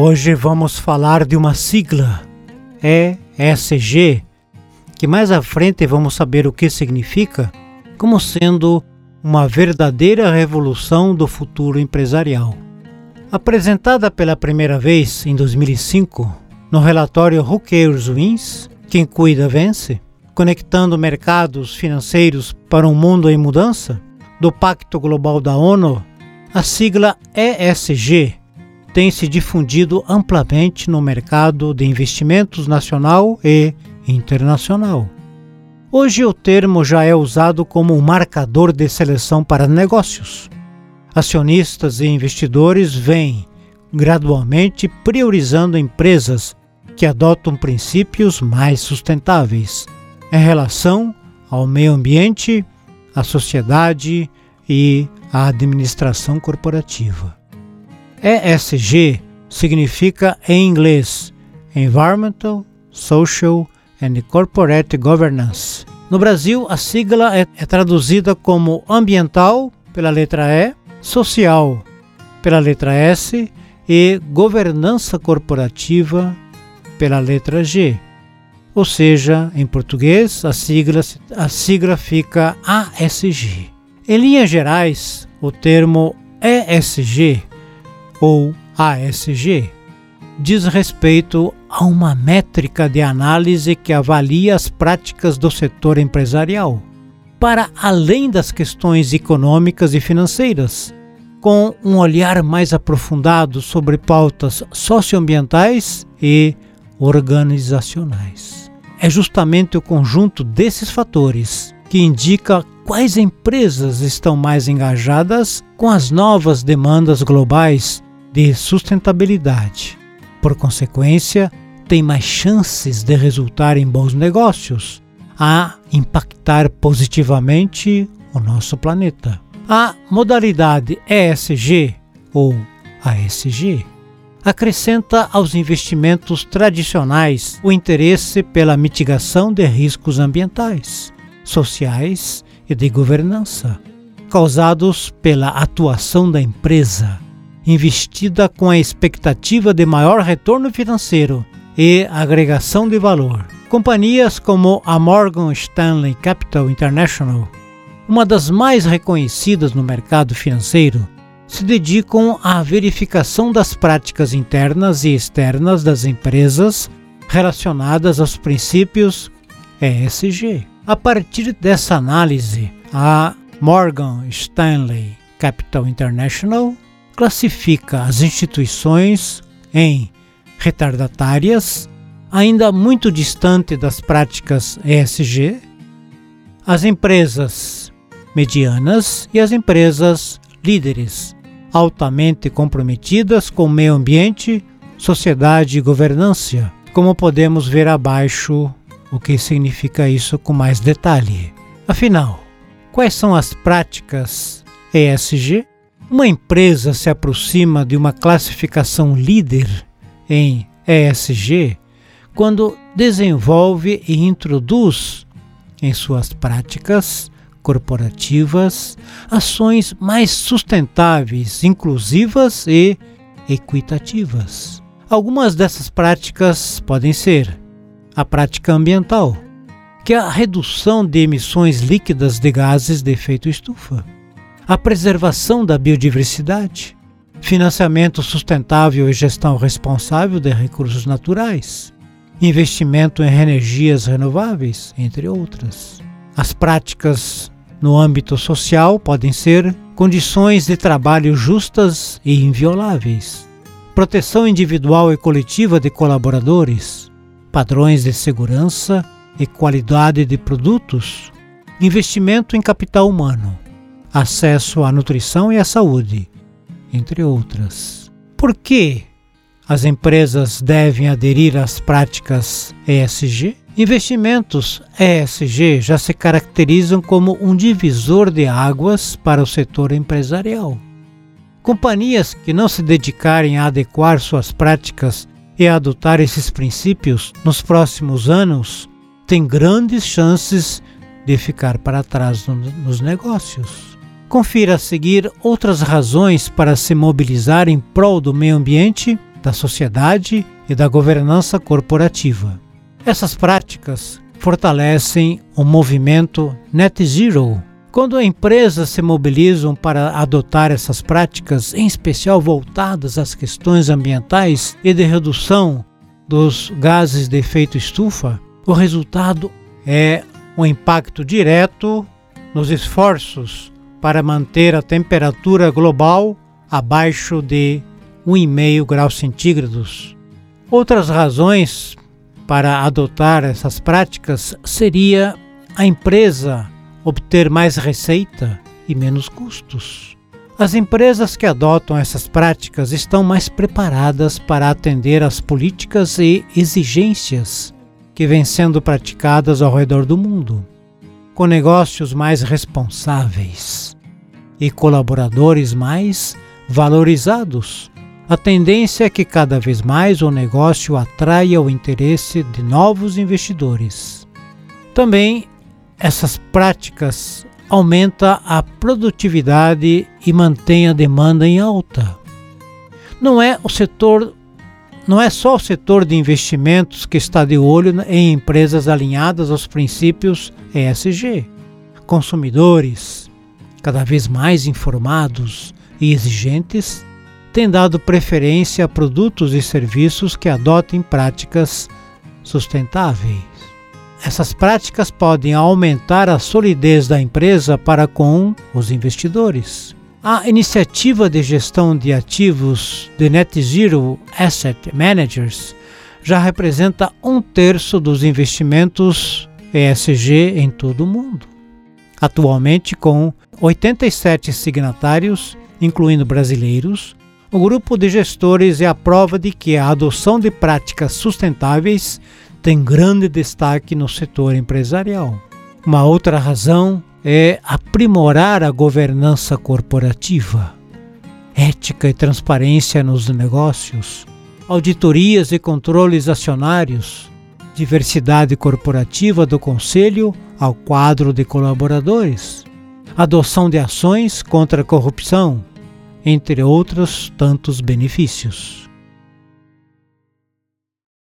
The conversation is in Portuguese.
Hoje vamos falar de uma sigla, ESG, que mais à frente vamos saber o que significa, como sendo uma verdadeira revolução do futuro empresarial. Apresentada pela primeira vez em 2005 no relatório Who Cares Wins, Quem Cuida Vence, conectando mercados financeiros para um mundo em mudança, do Pacto Global da ONU, a sigla ESG tem se difundido amplamente no mercado de investimentos nacional e internacional. Hoje o termo já é usado como um marcador de seleção para negócios. Acionistas e investidores vêm gradualmente priorizando empresas que adotam princípios mais sustentáveis em relação ao meio ambiente, à sociedade e à administração corporativa. ESG significa em inglês Environmental, Social and Corporate Governance. No Brasil, a sigla é, é traduzida como ambiental pela letra E, social pela letra S e governança corporativa pela letra G. Ou seja, em português, a sigla, a sigla fica ASG. Em linhas gerais, o termo ESG ou ASG diz respeito a uma métrica de análise que avalia as práticas do setor empresarial, para além das questões econômicas e financeiras, com um olhar mais aprofundado sobre pautas socioambientais e organizacionais. É justamente o conjunto desses fatores que indica quais empresas estão mais engajadas com as novas demandas globais de sustentabilidade por consequência, tem mais chances de resultar em bons negócios, a impactar positivamente o nosso planeta. A modalidade ESG ou ASG acrescenta aos investimentos tradicionais o interesse pela mitigação de riscos ambientais, sociais e de governança, causados pela atuação da empresa investida com a expectativa de maior retorno financeiro e agregação de valor. Companhias como a Morgan Stanley Capital International, uma das mais reconhecidas no mercado financeiro, se dedicam à verificação das práticas internas e externas das empresas relacionadas aos princípios ESG. A partir dessa análise, a Morgan Stanley Capital International classifica as instituições em retardatárias, ainda muito distante das práticas ESG, as empresas medianas e as empresas líderes, altamente comprometidas com o meio ambiente, sociedade e governança, como podemos ver abaixo o que significa isso com mais detalhe. Afinal, quais são as práticas ESG? Uma empresa se aproxima de uma classificação líder em ESG quando desenvolve e introduz em suas práticas corporativas ações mais sustentáveis, inclusivas e equitativas. Algumas dessas práticas podem ser a prática ambiental, que é a redução de emissões líquidas de gases de efeito estufa a preservação da biodiversidade, financiamento sustentável e gestão responsável de recursos naturais, investimento em energias renováveis, entre outras. As práticas no âmbito social podem ser condições de trabalho justas e invioláveis, proteção individual e coletiva de colaboradores, padrões de segurança e qualidade de produtos, investimento em capital humano acesso à nutrição e à saúde, entre outras. Por que as empresas devem aderir às práticas ESG? Investimentos ESG já se caracterizam como um divisor de águas para o setor empresarial. Companhias que não se dedicarem a adequar suas práticas e a adotar esses princípios nos próximos anos têm grandes chances de ficar para trás nos negócios. Confira a seguir outras razões para se mobilizar em prol do meio ambiente da sociedade e da governança corporativa. Essas práticas fortalecem o movimento Net Zero. Quando empresas se mobilizam para adotar essas práticas, em especial voltadas às questões ambientais e de redução dos gases de efeito estufa, o resultado é um impacto direto nos esforços para manter a temperatura global abaixo de 1,5 graus centígrados. Outras razões para adotar essas práticas seria a empresa obter mais receita e menos custos. As empresas que adotam essas práticas estão mais preparadas para atender às políticas e exigências que vêm sendo praticadas ao redor do mundo, com negócios mais responsáveis e colaboradores mais valorizados. A tendência é que cada vez mais o negócio atraia o interesse de novos investidores. Também essas práticas aumentam a produtividade e mantêm a demanda em alta. Não é o setor não é só o setor de investimentos que está de olho em empresas alinhadas aos princípios ESG. Consumidores, cada vez mais informados e exigentes, têm dado preferência a produtos e serviços que adotem práticas sustentáveis. Essas práticas podem aumentar a solidez da empresa para com os investidores. A iniciativa de gestão de ativos de Net Zero Asset Managers já representa um terço dos investimentos ESG em todo o mundo. Atualmente, com 87 signatários, incluindo brasileiros, o grupo de gestores é a prova de que a adoção de práticas sustentáveis tem grande destaque no setor empresarial. Uma outra razão é aprimorar a governança corporativa, ética e transparência nos negócios, auditorias e controles acionários, diversidade corporativa do conselho ao quadro de colaboradores, adoção de ações contra a corrupção, entre outros tantos benefícios.